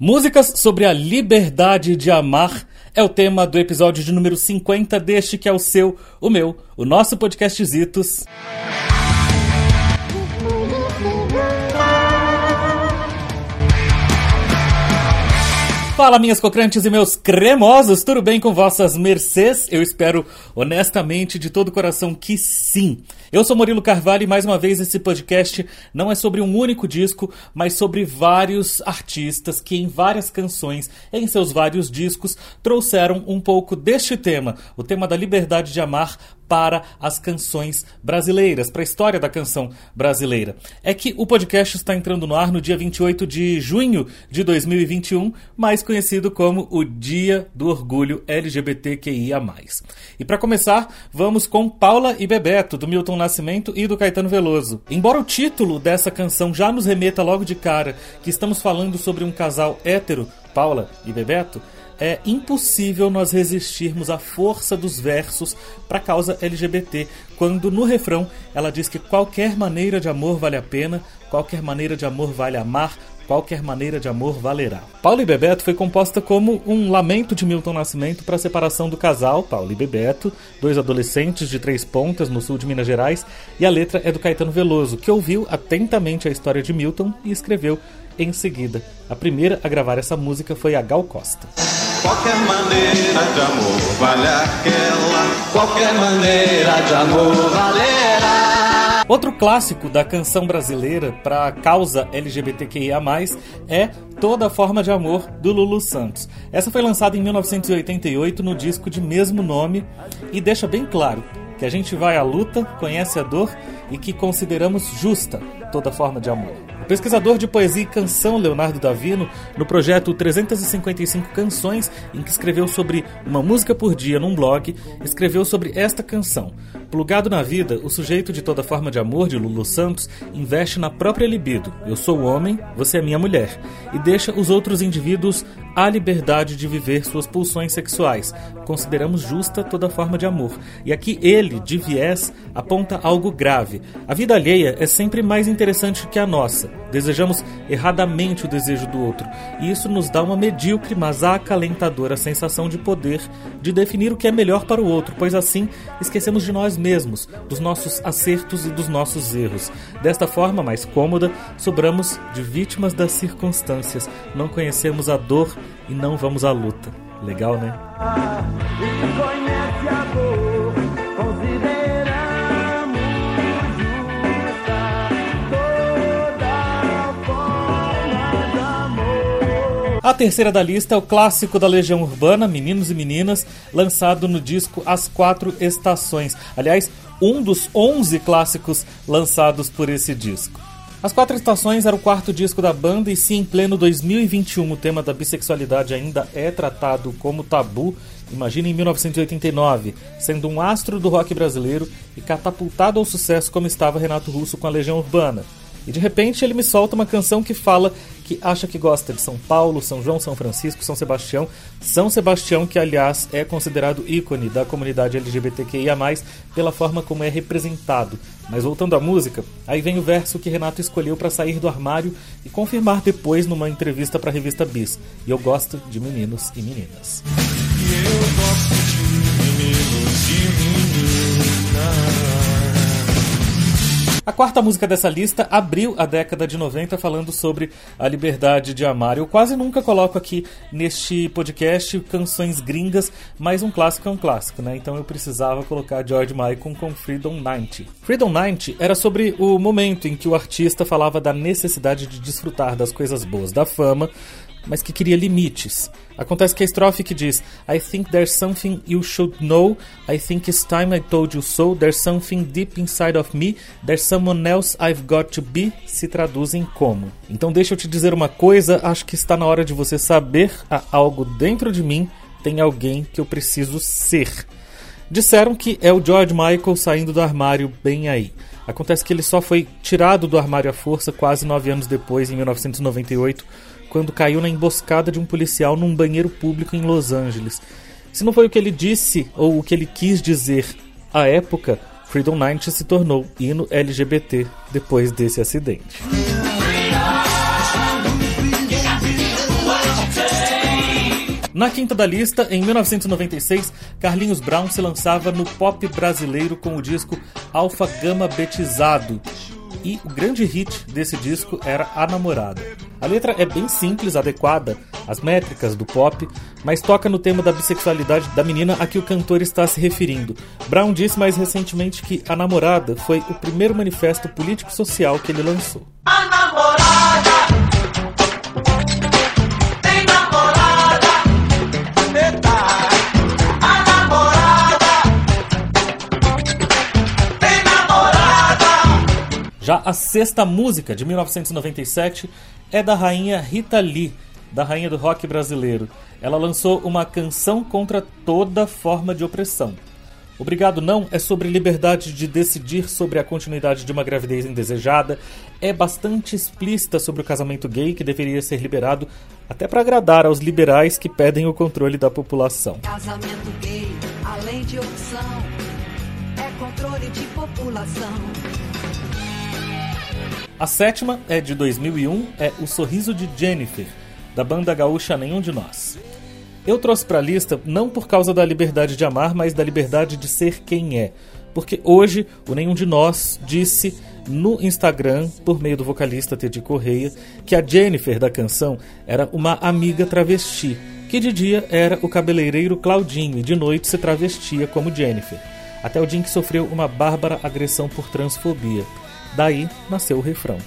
Músicas sobre a liberdade de amar é o tema do episódio de número 50 deste que é o seu, o meu, o nosso podcast Zitos. Fala, minhas cocrantes e meus cremosos, tudo bem com vossas mercês? Eu espero honestamente de todo o coração que sim. Eu sou Murilo Carvalho e mais uma vez esse podcast não é sobre um único disco, mas sobre vários artistas que em várias canções, em seus vários discos, trouxeram um pouco deste tema, o tema da liberdade de amar para as canções brasileiras, para a história da canção brasileira. É que o podcast está entrando no ar no dia 28 de junho de 2021, mais conhecido como o Dia do Orgulho LGBTQIA. E para começar, vamos com Paula e Bebeto, do Milton Nascimento e do Caetano Veloso. Embora o título dessa canção já nos remeta logo de cara que estamos falando sobre um casal hétero, Paula e Bebeto, é impossível nós resistirmos à força dos versos para a causa LGBT, quando no refrão ela diz que qualquer maneira de amor vale a pena, qualquer maneira de amor vale amar, qualquer maneira de amor valerá. Paulo e Bebeto foi composta como um lamento de Milton Nascimento para a separação do casal, Paulo e Bebeto, dois adolescentes de três pontas no sul de Minas Gerais, e a letra é do Caetano Veloso, que ouviu atentamente a história de Milton e escreveu em seguida. A primeira a gravar essa música foi a Gal Costa. Qualquer maneira de amor vale aquela, qualquer maneira de amor valerá. Outro clássico da canção brasileira para a causa LGBTQIA+, é Toda Forma de Amor, do Lulu Santos. Essa foi lançada em 1988 no disco de mesmo nome e deixa bem claro que a gente vai à luta, conhece a dor e que consideramos justa toda forma de amor. Pesquisador de poesia e canção Leonardo Davino, no projeto 355 Canções, em que escreveu sobre uma música por dia num blog, escreveu sobre esta canção. Plugado na vida, o sujeito de toda forma de amor de Lulu Santos investe na própria libido. Eu sou o homem, você é minha mulher. E deixa os outros indivíduos a liberdade de viver suas pulsões sexuais. Consideramos justa toda forma de amor. E aqui ele, de viés, aponta algo grave. A vida alheia é sempre mais interessante que a nossa. Desejamos erradamente o desejo do outro, e isso nos dá uma medíocre, mas acalentadora sensação de poder de definir o que é melhor para o outro, pois assim esquecemos de nós mesmos, dos nossos acertos e dos nossos erros. Desta forma, mais cômoda, sobramos de vítimas das circunstâncias, não conhecemos a dor e não vamos à luta. Legal, né? A terceira da lista é o clássico da Legião Urbana, Meninos e Meninas, lançado no disco As Quatro Estações. Aliás, um dos 11 clássicos lançados por esse disco. As Quatro Estações era o quarto disco da banda e se em pleno 2021 o tema da bissexualidade ainda é tratado como tabu, imagine em 1989, sendo um astro do rock brasileiro e catapultado ao sucesso como estava Renato Russo com a Legião Urbana. E de repente ele me solta uma canção que fala que acha que gosta de São Paulo, São João, São Francisco, São Sebastião. São Sebastião, que aliás é considerado ícone da comunidade LGBTQIA, pela forma como é representado. Mas voltando à música, aí vem o verso que Renato escolheu para sair do armário e confirmar depois numa entrevista para a revista Bis. E eu gosto de meninos e meninas. E eu gosto de meninos e meninas. A quarta música dessa lista abriu a década de 90 falando sobre a liberdade de amar. Eu quase nunca coloco aqui neste podcast canções gringas, mas um clássico é um clássico, né? Então eu precisava colocar George Michael com Freedom 90. Freedom 90 era sobre o momento em que o artista falava da necessidade de desfrutar das coisas boas da fama, mas que queria limites. Acontece que a estrofe que diz I think there's something you should know, I think it's time I told you so, there's something deep inside of me, there's someone else I've got to be, se traduzem como. Então deixa eu te dizer uma coisa, acho que está na hora de você saber, há algo dentro de mim, tem alguém que eu preciso ser. Disseram que é o George Michael saindo do armário bem aí. Acontece que ele só foi tirado do armário à força quase nove anos depois, em 1998, quando caiu na emboscada de um policial num banheiro público em Los Angeles. Se não foi o que ele disse ou o que ele quis dizer à época, Freedom Night se tornou hino LGBT depois desse acidente. Na quinta da lista, em 1996, Carlinhos Brown se lançava no pop brasileiro com o disco Alfa Gama Betizado. E o grande hit desse disco era A Namorada. A letra é bem simples, adequada às métricas do pop, mas toca no tema da bissexualidade da menina a que o cantor está se referindo. Brown disse mais recentemente que A Namorada foi o primeiro manifesto político-social que ele lançou. Já a sexta música, de 1997, é da rainha Rita Lee, da rainha do rock brasileiro. Ela lançou uma canção contra toda forma de opressão. Obrigado Não é sobre liberdade de decidir sobre a continuidade de uma gravidez indesejada, é bastante explícita sobre o casamento gay que deveria ser liberado até para agradar aos liberais que pedem o controle da população. Casamento gay, além de opção, é controle de população. A sétima é de 2001, é O Sorriso de Jennifer, da banda gaúcha Nenhum de Nós. Eu trouxe para a lista não por causa da liberdade de amar, mas da liberdade de ser quem é. Porque hoje o Nenhum de Nós disse no Instagram, por meio do vocalista Teddy Correia, que a Jennifer da canção era uma amiga travesti, que de dia era o cabeleireiro Claudinho e de noite se travestia como Jennifer. Até o dia em que sofreu uma bárbara agressão por transfobia. Daí nasceu o refrão.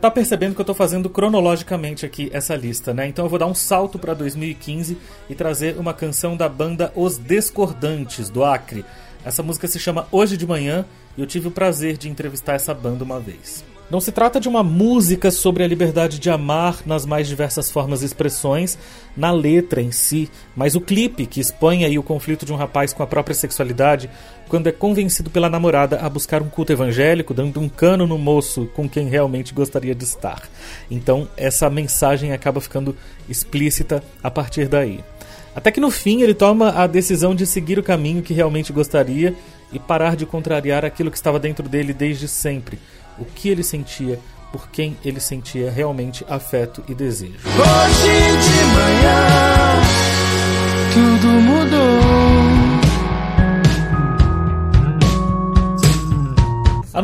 Está percebendo que eu estou fazendo cronologicamente aqui essa lista, né? Então eu vou dar um salto para 2015 e trazer uma canção da banda Os Discordantes, do Acre. Essa música se chama Hoje de Manhã e eu tive o prazer de entrevistar essa banda uma vez. Não se trata de uma música sobre a liberdade de amar nas mais diversas formas e expressões, na letra em si, mas o clipe que expõe aí o conflito de um rapaz com a própria sexualidade quando é convencido pela namorada a buscar um culto evangélico, dando um cano no moço com quem realmente gostaria de estar. Então, essa mensagem acaba ficando explícita a partir daí. Até que no fim ele toma a decisão de seguir o caminho que realmente gostaria e parar de contrariar aquilo que estava dentro dele desde sempre o que ele sentia, por quem ele sentia realmente afeto e desejo. Hoje de manhã tudo mudou.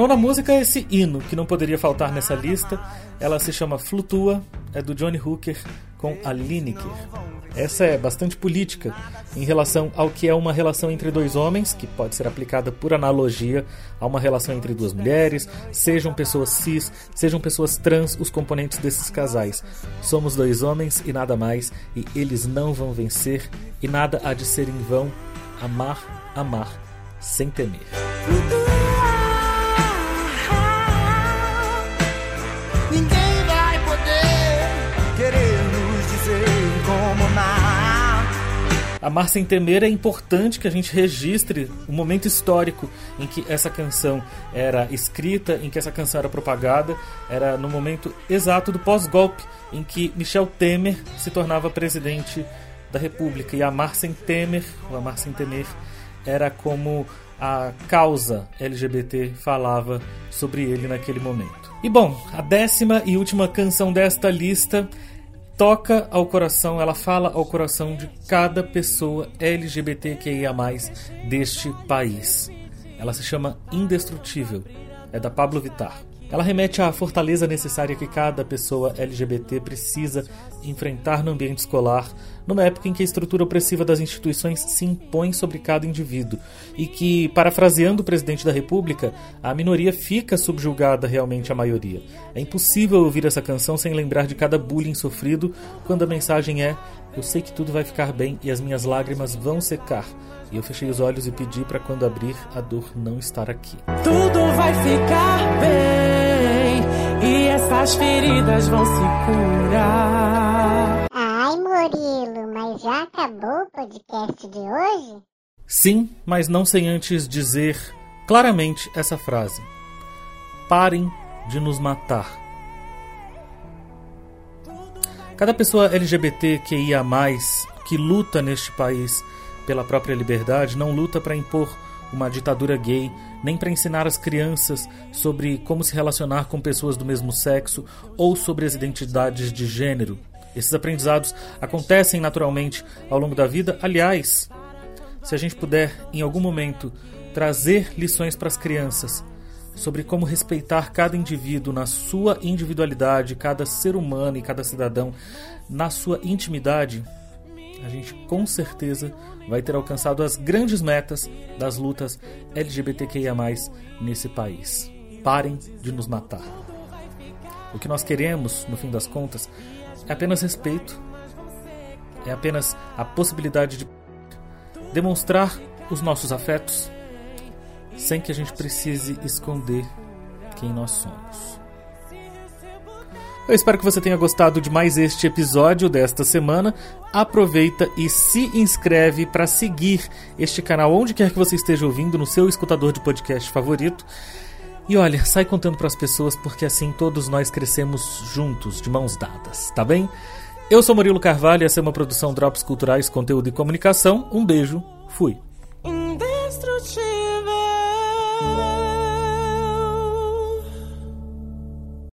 Nona música é esse hino que não poderia faltar nessa lista. Ela se chama Flutua, é do Johnny Hooker com a Lineker. Essa é bastante política em relação ao que é uma relação entre dois homens, que pode ser aplicada por analogia a uma relação entre duas mulheres, sejam pessoas cis, sejam pessoas trans, os componentes desses casais. Somos dois homens e nada mais, e eles não vão vencer, e nada há de ser em vão. Amar, amar, sem temer. Amar Sem Temer é importante que a gente registre o momento histórico em que essa canção era escrita, em que essa canção era propagada. Era no momento exato do pós-golpe, em que Michel Temer se tornava presidente da República. E Amar Sem Temer, o Amar Sem Temer, era como a causa LGBT falava sobre ele naquele momento. E bom, a décima e última canção desta lista toca ao coração, ela fala ao coração de cada pessoa LGBTQIA+ deste país. Ela se chama Indestrutível. É da Pablo Vittar. Ela remete à fortaleza necessária que cada pessoa LGBT precisa enfrentar no ambiente escolar, numa época em que a estrutura opressiva das instituições se impõe sobre cada indivíduo e que, parafraseando o presidente da República, a minoria fica subjugada realmente à maioria. É impossível ouvir essa canção sem lembrar de cada bullying sofrido quando a mensagem é: Eu sei que tudo vai ficar bem e as minhas lágrimas vão secar. E eu fechei os olhos e pedi para quando abrir a dor não estar aqui. Tudo vai ficar bem e essas feridas vão se curar. Ai, Murilo, mas já acabou o podcast de hoje? Sim, mas não sem antes dizer claramente essa frase: Parem de nos matar. Cada pessoa LGBT que ia mais que luta neste país pela própria liberdade não luta para impor uma ditadura gay, nem para ensinar as crianças sobre como se relacionar com pessoas do mesmo sexo ou sobre as identidades de gênero. Esses aprendizados acontecem naturalmente ao longo da vida. Aliás, se a gente puder em algum momento trazer lições para as crianças sobre como respeitar cada indivíduo na sua individualidade, cada ser humano e cada cidadão na sua intimidade, a gente com certeza vai ter alcançado as grandes metas das lutas LGBTQIA+ nesse país. Parem de nos matar. O que nós queremos, no fim das contas, é apenas respeito. É apenas a possibilidade de demonstrar os nossos afetos sem que a gente precise esconder quem nós somos. Eu espero que você tenha gostado de mais este episódio desta semana. Aproveita e se inscreve para seguir este canal onde quer que você esteja ouvindo, no seu escutador de podcast favorito. E olha, sai contando para as pessoas porque assim todos nós crescemos juntos, de mãos dadas, tá bem? Eu sou Murilo Carvalho, essa é uma produção Drops Culturais, Conteúdo e Comunicação. Um beijo, fui.